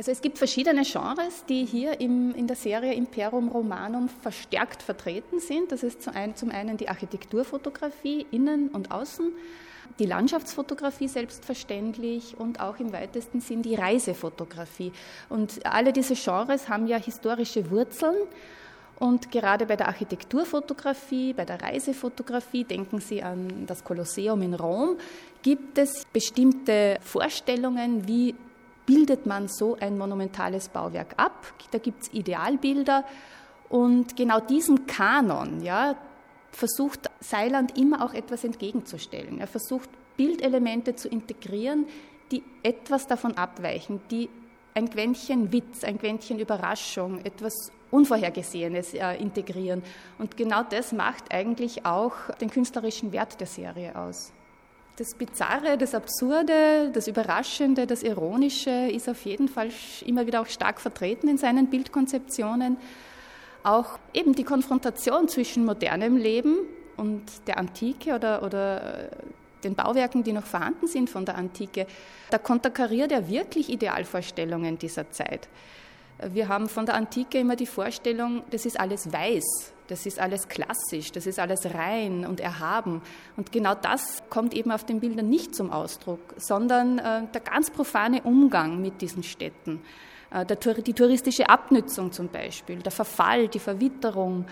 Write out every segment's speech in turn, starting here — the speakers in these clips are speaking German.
Also es gibt verschiedene Genres, die hier im, in der Serie Imperium Romanum verstärkt vertreten sind. Das ist zum einen, zum einen die Architekturfotografie, innen und außen, die Landschaftsfotografie selbstverständlich und auch im weitesten Sinn die Reisefotografie. Und alle diese Genres haben ja historische Wurzeln. Und gerade bei der Architekturfotografie, bei der Reisefotografie, denken Sie an das Kolosseum in Rom, gibt es bestimmte Vorstellungen, wie bildet man so ein monumentales Bauwerk ab. Da gibt es Idealbilder und genau diesem Kanon ja, versucht Seiland immer auch etwas entgegenzustellen. Er versucht Bildelemente zu integrieren, die etwas davon abweichen, die ein Quäntchen Witz, ein Quäntchen Überraschung, etwas Unvorhergesehenes äh, integrieren. Und genau das macht eigentlich auch den künstlerischen Wert der Serie aus. Das Bizarre, das Absurde, das Überraschende, das Ironische ist auf jeden Fall immer wieder auch stark vertreten in seinen Bildkonzeptionen. Auch eben die Konfrontation zwischen modernem Leben und der Antike oder, oder äh, den Bauwerken, die noch vorhanden sind von der Antike, da konterkariert er wirklich Idealvorstellungen dieser Zeit. Wir haben von der Antike immer die Vorstellung, das ist alles weiß, das ist alles klassisch, das ist alles rein und erhaben. Und genau das kommt eben auf den Bildern nicht zum Ausdruck, sondern äh, der ganz profane Umgang mit diesen Städten, äh, die touristische Abnützung zum Beispiel, der Verfall, die Verwitterung,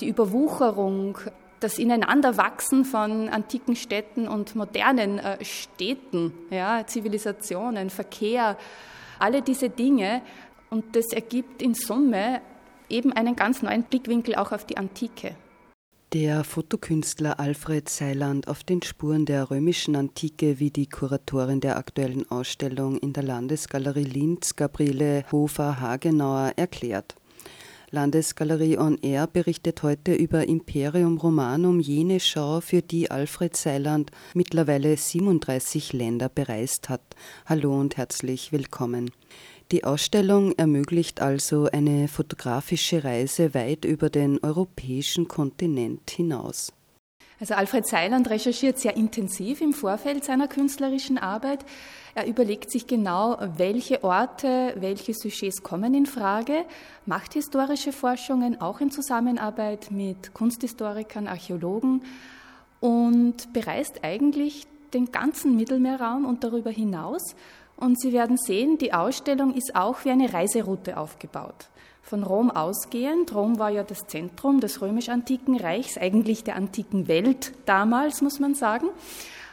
die Überwucherung, das Ineinanderwachsen von antiken Städten und modernen äh, Städten, ja, Zivilisationen, Verkehr, alle diese Dinge und das ergibt in Summe eben einen ganz neuen Blickwinkel auch auf die Antike. Der Fotokünstler Alfred Seiland auf den Spuren der römischen Antike, wie die Kuratorin der aktuellen Ausstellung in der Landesgalerie Linz, Gabriele Hofer-Hagenauer, erklärt. Landesgalerie On Air berichtet heute über Imperium Romanum, jene Schau, für die Alfred Seiland mittlerweile 37 Länder bereist hat. Hallo und herzlich willkommen. Die Ausstellung ermöglicht also eine fotografische Reise weit über den europäischen Kontinent hinaus. Also Alfred Seiland recherchiert sehr intensiv im Vorfeld seiner künstlerischen Arbeit. Er überlegt sich genau, welche Orte, welche Sujets kommen in Frage, macht historische Forschungen auch in Zusammenarbeit mit Kunsthistorikern, Archäologen und bereist eigentlich den ganzen Mittelmeerraum und darüber hinaus und Sie werden sehen, die Ausstellung ist auch wie eine Reiseroute aufgebaut. Von Rom ausgehend, Rom war ja das Zentrum des römisch-antiken Reichs, eigentlich der antiken Welt damals, muss man sagen.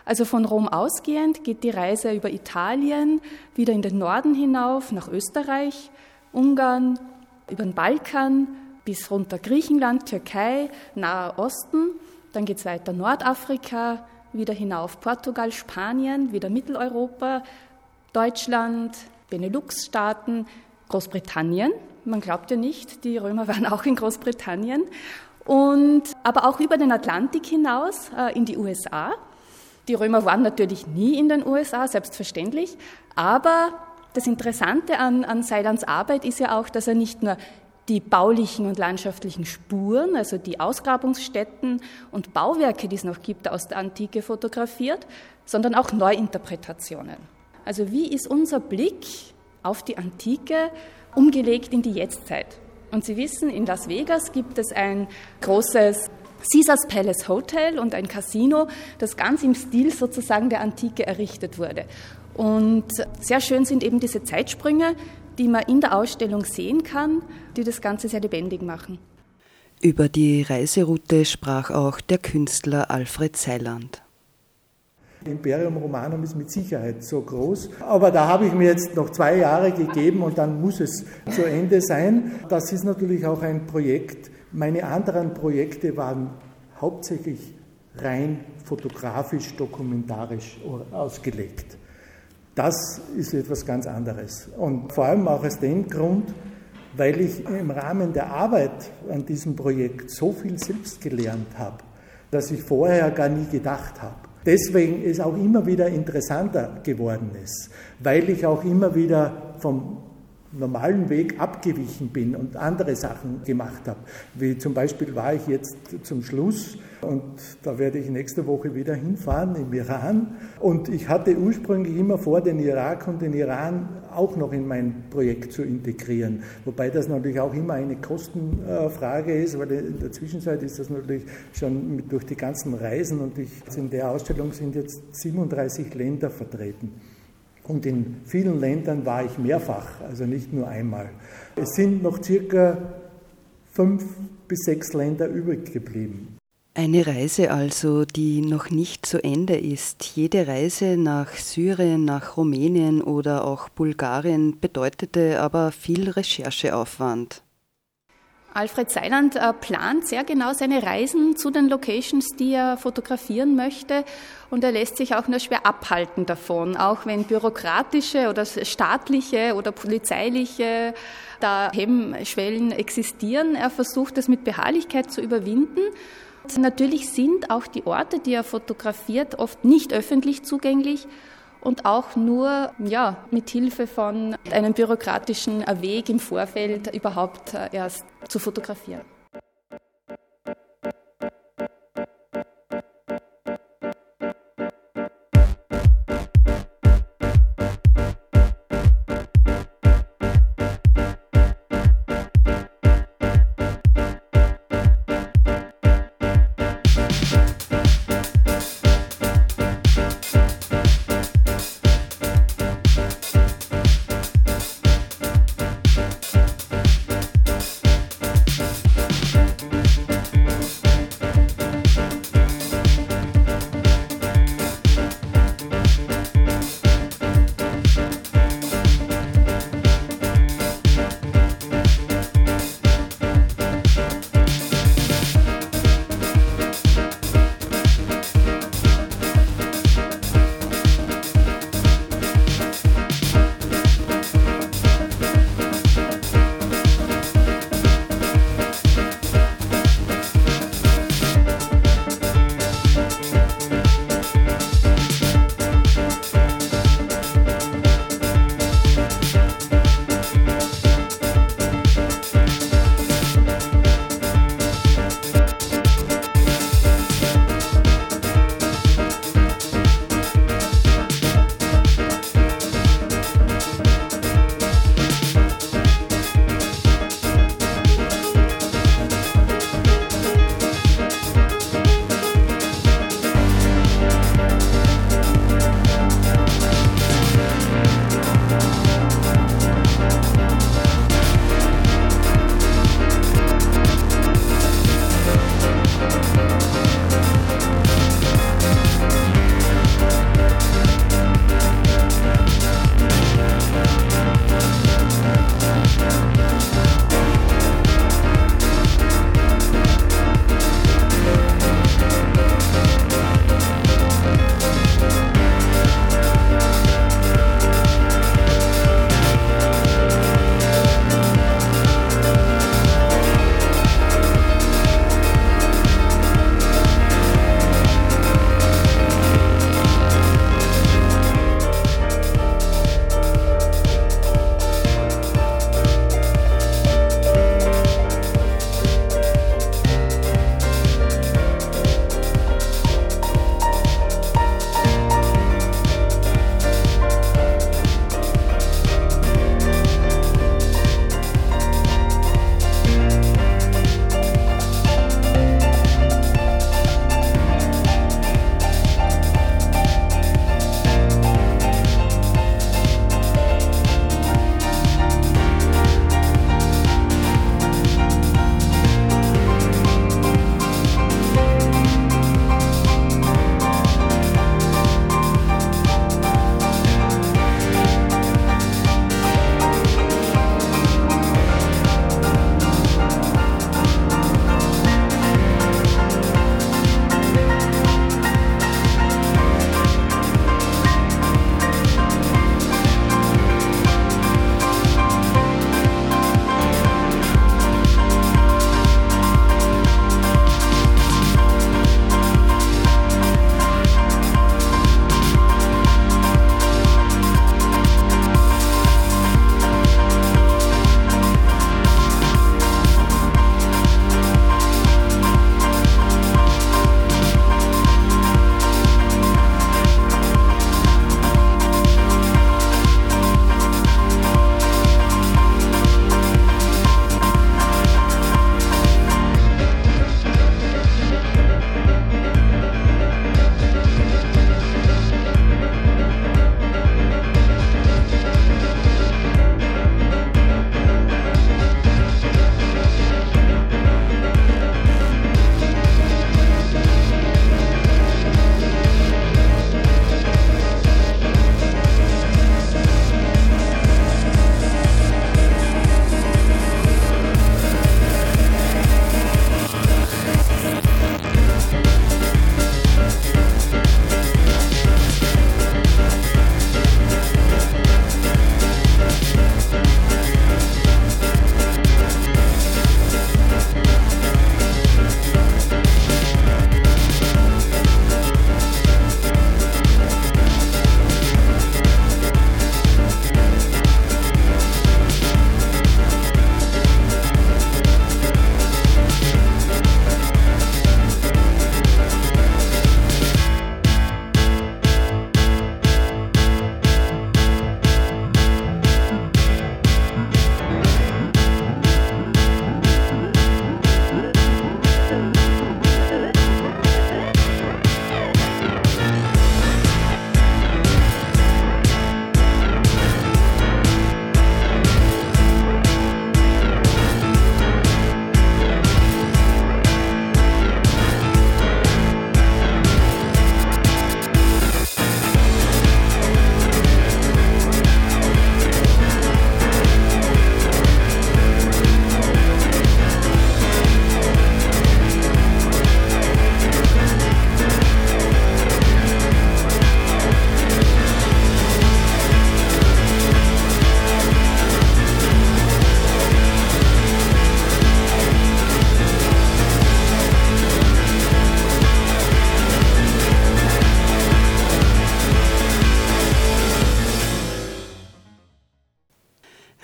Also von Rom ausgehend geht die Reise über Italien, wieder in den Norden hinauf, nach Österreich, Ungarn, über den Balkan bis runter Griechenland, Türkei, Nahe Osten. Dann geht es weiter Nordafrika, wieder hinauf Portugal, Spanien, wieder Mitteleuropa, Deutschland, Benelux-Staaten, Großbritannien. Man glaubt ja nicht, die Römer waren auch in Großbritannien. Und, aber auch über den Atlantik hinaus äh, in die USA. Die Römer waren natürlich nie in den USA, selbstverständlich. Aber das Interessante an, an Seilands Arbeit ist ja auch, dass er nicht nur die baulichen und landschaftlichen Spuren, also die Ausgrabungsstätten und Bauwerke, die es noch gibt, aus der Antike fotografiert, sondern auch Neuinterpretationen. Also wie ist unser Blick auf die Antike umgelegt in die Jetztzeit? Und Sie wissen, in Las Vegas gibt es ein großes Caesars Palace Hotel und ein Casino, das ganz im Stil sozusagen der Antike errichtet wurde. Und sehr schön sind eben diese Zeitsprünge, die man in der Ausstellung sehen kann, die das Ganze sehr lebendig machen. Über die Reiseroute sprach auch der Künstler Alfred Seiland. Imperium Romanum ist mit Sicherheit so groß. Aber da habe ich mir jetzt noch zwei Jahre gegeben und dann muss es zu Ende sein. Das ist natürlich auch ein Projekt. Meine anderen Projekte waren hauptsächlich rein fotografisch, dokumentarisch ausgelegt. Das ist etwas ganz anderes. Und vor allem auch aus dem Grund, weil ich im Rahmen der Arbeit an diesem Projekt so viel selbst gelernt habe, dass ich vorher gar nie gedacht habe deswegen es auch immer wieder interessanter geworden ist, weil ich auch immer wieder vom normalen Weg abgewichen bin und andere Sachen gemacht habe. Wie zum Beispiel war ich jetzt zum Schluss und da werde ich nächste Woche wieder hinfahren im Iran. Und ich hatte ursprünglich immer vor, den Irak und den Iran auch noch in mein Projekt zu integrieren. Wobei das natürlich auch immer eine Kostenfrage ist, weil in der Zwischenzeit ist das natürlich schon durch die ganzen Reisen und ich, in der Ausstellung sind jetzt 37 Länder vertreten. Und in vielen Ländern war ich mehrfach, also nicht nur einmal. Es sind noch circa fünf bis sechs Länder übrig geblieben. Eine Reise also, die noch nicht zu Ende ist. Jede Reise nach Syrien, nach Rumänien oder auch Bulgarien bedeutete aber viel Rechercheaufwand. Alfred Seiland äh, plant sehr genau seine Reisen zu den Locations, die er fotografieren möchte. Und er lässt sich auch nur schwer abhalten davon, auch wenn bürokratische oder staatliche oder polizeiliche da Hemmschwellen existieren. Er versucht es mit Beharrlichkeit zu überwinden. Und natürlich sind auch die Orte, die er fotografiert, oft nicht öffentlich zugänglich und auch nur ja, mit Hilfe von einem bürokratischen Weg im Vorfeld überhaupt äh, erst zu fotografieren.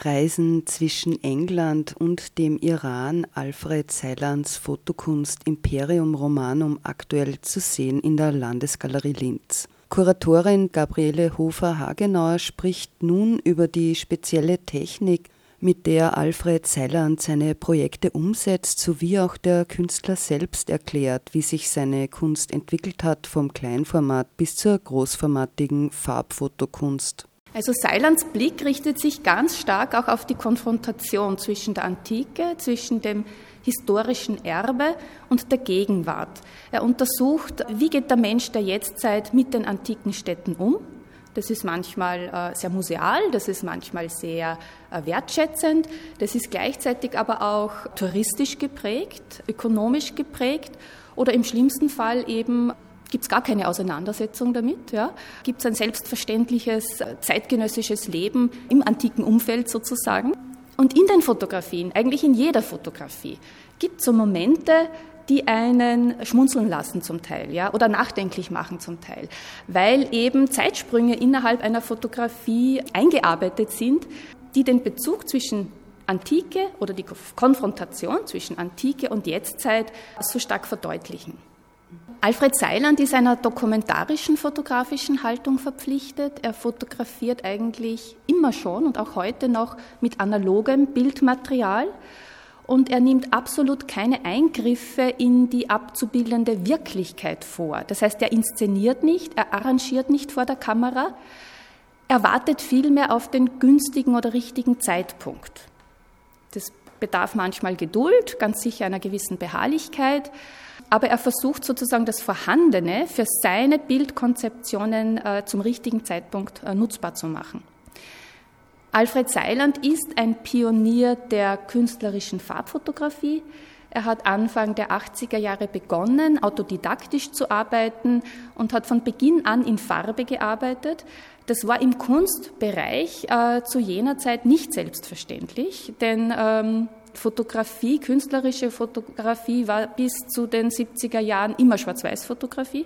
Reisen zwischen England und dem Iran Alfred Seilands Fotokunst Imperium Romanum aktuell zu sehen in der Landesgalerie Linz. Kuratorin Gabriele Hofer-Hagenauer spricht nun über die spezielle Technik, mit der Alfred Seiland seine Projekte umsetzt, sowie auch der Künstler selbst erklärt, wie sich seine Kunst entwickelt hat vom Kleinformat bis zur großformatigen Farbfotokunst. Also Seilands Blick richtet sich ganz stark auch auf die Konfrontation zwischen der Antike, zwischen dem historischen Erbe und der Gegenwart. Er untersucht, wie geht der Mensch der Jetztzeit mit den antiken Städten um. Das ist manchmal äh, sehr museal, das ist manchmal sehr äh, wertschätzend, das ist gleichzeitig aber auch touristisch geprägt, ökonomisch geprägt oder im schlimmsten Fall eben gibt es gar keine Auseinandersetzung damit. Ja? Gibt es ein selbstverständliches zeitgenössisches Leben im antiken Umfeld sozusagen. Und in den Fotografien, eigentlich in jeder Fotografie, gibt es so Momente, die einen schmunzeln lassen zum Teil, ja, oder nachdenklich machen zum Teil, weil eben Zeitsprünge innerhalb einer Fotografie eingearbeitet sind, die den Bezug zwischen Antike oder die Konfrontation zwischen Antike und Jetztzeit so stark verdeutlichen. Alfred Seiland ist einer dokumentarischen fotografischen Haltung verpflichtet. Er fotografiert eigentlich immer schon und auch heute noch mit analogem Bildmaterial. Und er nimmt absolut keine Eingriffe in die abzubildende Wirklichkeit vor. Das heißt, er inszeniert nicht, er arrangiert nicht vor der Kamera, er wartet vielmehr auf den günstigen oder richtigen Zeitpunkt. Das bedarf manchmal Geduld, ganz sicher einer gewissen Beharrlichkeit, aber er versucht sozusagen das Vorhandene für seine Bildkonzeptionen äh, zum richtigen Zeitpunkt äh, nutzbar zu machen. Alfred Seiland ist ein Pionier der künstlerischen Farbfotografie. Er hat Anfang der 80er Jahre begonnen, autodidaktisch zu arbeiten und hat von Beginn an in Farbe gearbeitet. Das war im Kunstbereich äh, zu jener Zeit nicht selbstverständlich, denn ähm, Fotografie, künstlerische Fotografie war bis zu den 70er Jahren immer Schwarz-Weiß-Fotografie.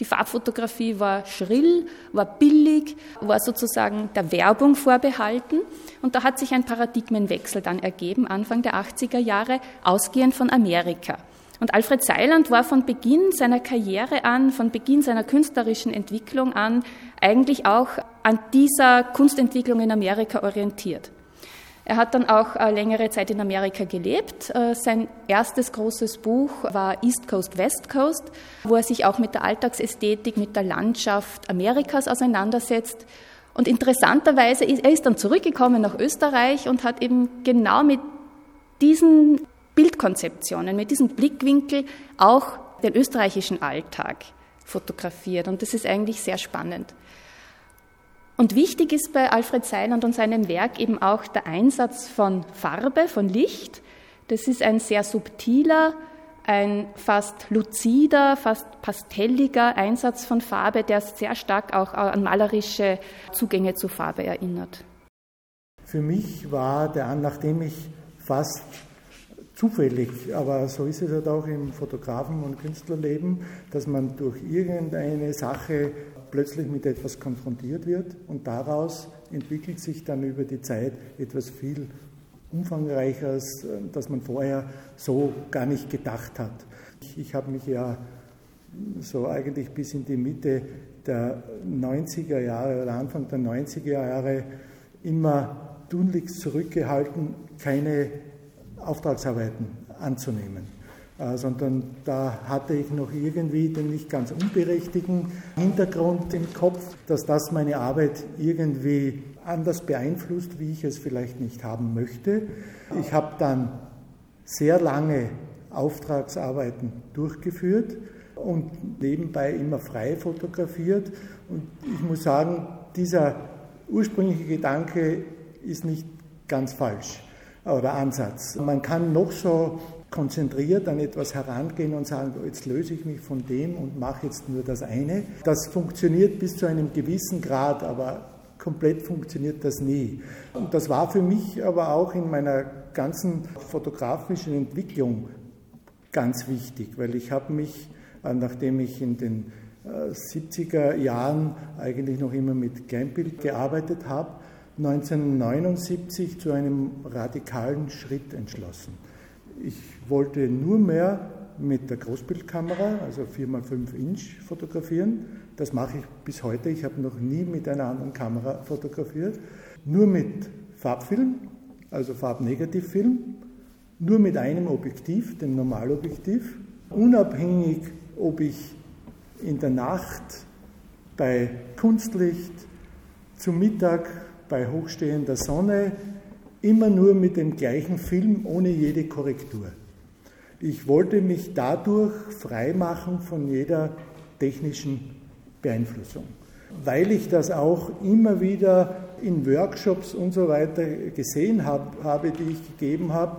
Die Farbfotografie war schrill, war billig, war sozusagen der Werbung vorbehalten. Und da hat sich ein Paradigmenwechsel dann ergeben, Anfang der 80er Jahre, ausgehend von Amerika. Und Alfred Seiland war von Beginn seiner Karriere an, von Beginn seiner künstlerischen Entwicklung an, eigentlich auch an dieser Kunstentwicklung in Amerika orientiert. Er hat dann auch äh, längere Zeit in Amerika gelebt. Äh, sein erstes großes Buch war East Coast, West Coast, wo er sich auch mit der Alltagsästhetik, mit der Landschaft Amerikas auseinandersetzt. Und interessanterweise ist er ist dann zurückgekommen nach Österreich und hat eben genau mit diesen Bildkonzeptionen, mit diesem Blickwinkel auch den österreichischen Alltag fotografiert. Und das ist eigentlich sehr spannend. Und wichtig ist bei Alfred Seiland und seinem Werk eben auch der Einsatz von Farbe, von Licht. Das ist ein sehr subtiler, ein fast luzider, fast pastelliger Einsatz von Farbe, der sehr stark auch an malerische Zugänge zu Farbe erinnert. Für mich war der, nachdem ich fast zufällig, aber so ist es halt auch im Fotografen- und Künstlerleben, dass man durch irgendeine Sache plötzlich mit etwas konfrontiert wird und daraus entwickelt sich dann über die Zeit etwas viel Umfangreicheres, das man vorher so gar nicht gedacht hat. Ich, ich habe mich ja so eigentlich bis in die Mitte der 90er Jahre oder Anfang der 90er Jahre immer tunlichst zurückgehalten, keine Auftragsarbeiten anzunehmen. Äh, sondern da hatte ich noch irgendwie den nicht ganz unberechtigten Hintergrund im Kopf, dass das meine Arbeit irgendwie anders beeinflusst, wie ich es vielleicht nicht haben möchte. Ich habe dann sehr lange Auftragsarbeiten durchgeführt und nebenbei immer frei fotografiert. Und ich muss sagen, dieser ursprüngliche Gedanke ist nicht ganz falsch oder Ansatz. Man kann noch so konzentriert an etwas herangehen und sagen, jetzt löse ich mich von dem und mache jetzt nur das eine. Das funktioniert bis zu einem gewissen Grad, aber komplett funktioniert das nie. Und das war für mich aber auch in meiner ganzen fotografischen Entwicklung ganz wichtig, weil ich habe mich, äh, nachdem ich in den 70er äh, Jahren eigentlich noch immer mit Kleinbild gearbeitet habe, 1979 zu einem radikalen Schritt entschlossen. Ich wollte nur mehr mit der Großbildkamera, also 4x5 Inch, fotografieren. Das mache ich bis heute. Ich habe noch nie mit einer anderen Kamera fotografiert. Nur mit Farbfilm, also Farbnegativfilm. Nur mit einem Objektiv, dem Normalobjektiv. Unabhängig, ob ich in der Nacht bei Kunstlicht, zum Mittag bei hochstehender Sonne, immer nur mit dem gleichen Film ohne jede Korrektur. Ich wollte mich dadurch freimachen von jeder technischen Beeinflussung, weil ich das auch immer wieder in Workshops und so weiter gesehen habe, die ich gegeben habe,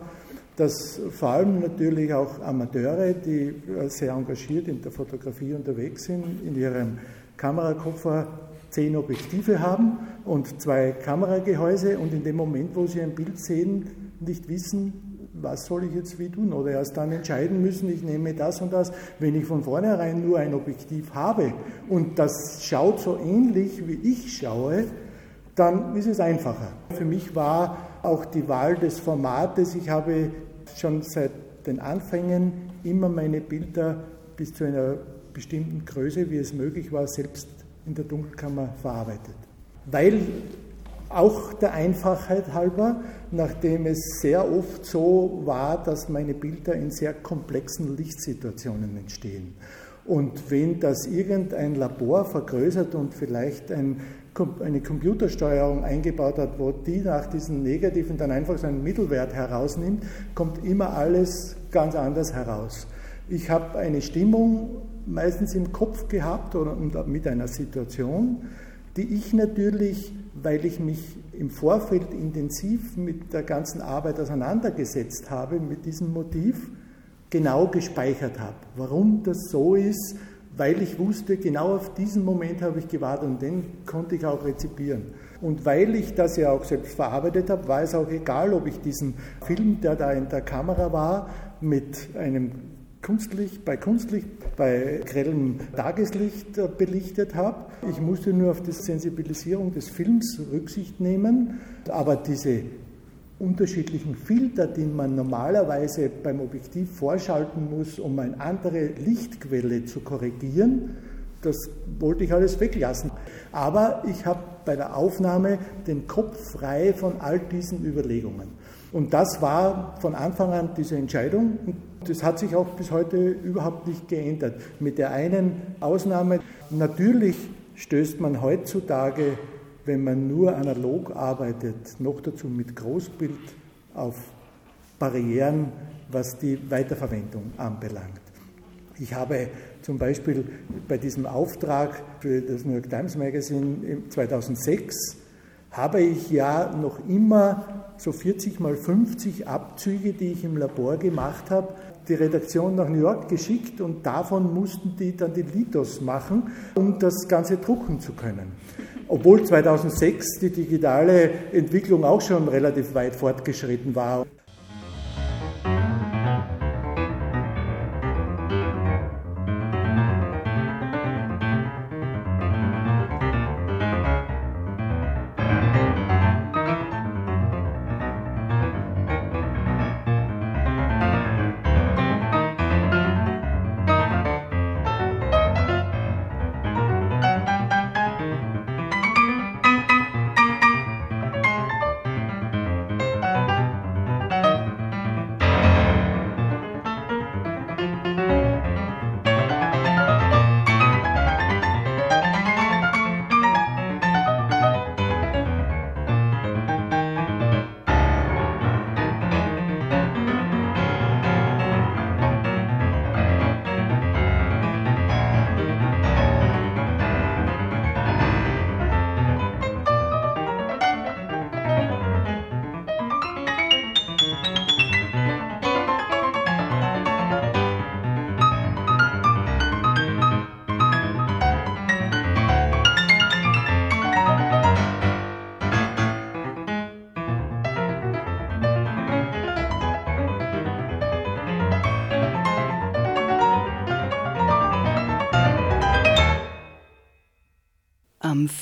dass vor allem natürlich auch Amateure, die sehr engagiert in der Fotografie unterwegs sind, in ihrem Kamerakoffer zehn Objektive haben und zwei Kameragehäuse und in dem Moment, wo sie ein Bild sehen, nicht wissen, was soll ich jetzt wie tun? Oder erst dann entscheiden müssen, ich nehme das und das. Wenn ich von vornherein nur ein Objektiv habe und das schaut so ähnlich, wie ich schaue, dann ist es einfacher. Für mich war auch die Wahl des Formates, ich habe schon seit den Anfängen immer meine Bilder bis zu einer bestimmten Größe, wie es möglich war, selbst in der Dunkelkammer verarbeitet. Weil auch der Einfachheit halber, nachdem es sehr oft so war, dass meine Bilder in sehr komplexen Lichtsituationen entstehen. Und wenn das irgendein Labor vergrößert und vielleicht ein, eine Computersteuerung eingebaut hat, wo die nach diesen Negativen dann einfach so einen Mittelwert herausnimmt, kommt immer alles ganz anders heraus. Ich habe eine Stimmung meistens im Kopf gehabt oder mit einer Situation, die ich natürlich weil ich mich im Vorfeld intensiv mit der ganzen Arbeit auseinandergesetzt habe, mit diesem Motiv, genau gespeichert habe. Warum das so ist, weil ich wusste, genau auf diesen Moment habe ich gewartet und den konnte ich auch rezipieren. Und weil ich das ja auch selbst verarbeitet habe, war es auch egal, ob ich diesen Film, der da in der Kamera war, mit einem Kunstlicht, bei Kunstlicht, bei grellem Tageslicht äh, belichtet habe. Ich musste nur auf die Sensibilisierung des Films Rücksicht nehmen, aber diese unterschiedlichen Filter, die man normalerweise beim Objektiv vorschalten muss, um eine andere Lichtquelle zu korrigieren, das wollte ich alles weglassen. Aber ich habe bei der Aufnahme den Kopf frei von all diesen Überlegungen. Und das war von Anfang an diese Entscheidung das hat sich auch bis heute überhaupt nicht geändert. Mit der einen Ausnahme, natürlich stößt man heutzutage, wenn man nur analog arbeitet, noch dazu mit Großbild auf Barrieren, was die Weiterverwendung anbelangt. Ich habe zum Beispiel bei diesem Auftrag für das New York Times Magazine 2006 habe ich ja noch immer so 40 mal 50 Abzüge, die ich im Labor gemacht habe, die Redaktion nach New York geschickt und davon mussten die dann die Litos machen, um das Ganze drucken zu können. Obwohl 2006 die digitale Entwicklung auch schon relativ weit fortgeschritten war.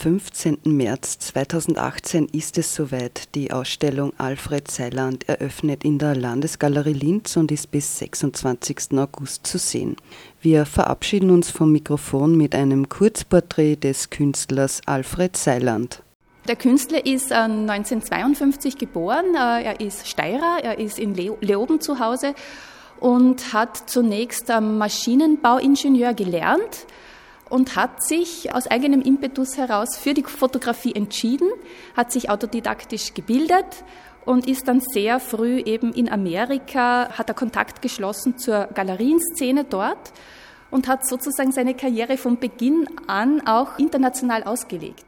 15. März 2018 ist es soweit. Die Ausstellung Alfred Seiland eröffnet in der Landesgalerie Linz und ist bis 26. August zu sehen. Wir verabschieden uns vom Mikrofon mit einem Kurzporträt des Künstlers Alfred Seiland. Der Künstler ist 1952 äh, geboren, äh, er ist Steirer, er ist in Leoben zu Hause und hat zunächst Maschinenbauingenieur gelernt und hat sich aus eigenem Impetus heraus für die Fotografie entschieden, hat sich autodidaktisch gebildet und ist dann sehr früh eben in Amerika, hat er Kontakt geschlossen zur Galerienszene dort und hat sozusagen seine Karriere von Beginn an auch international ausgelegt.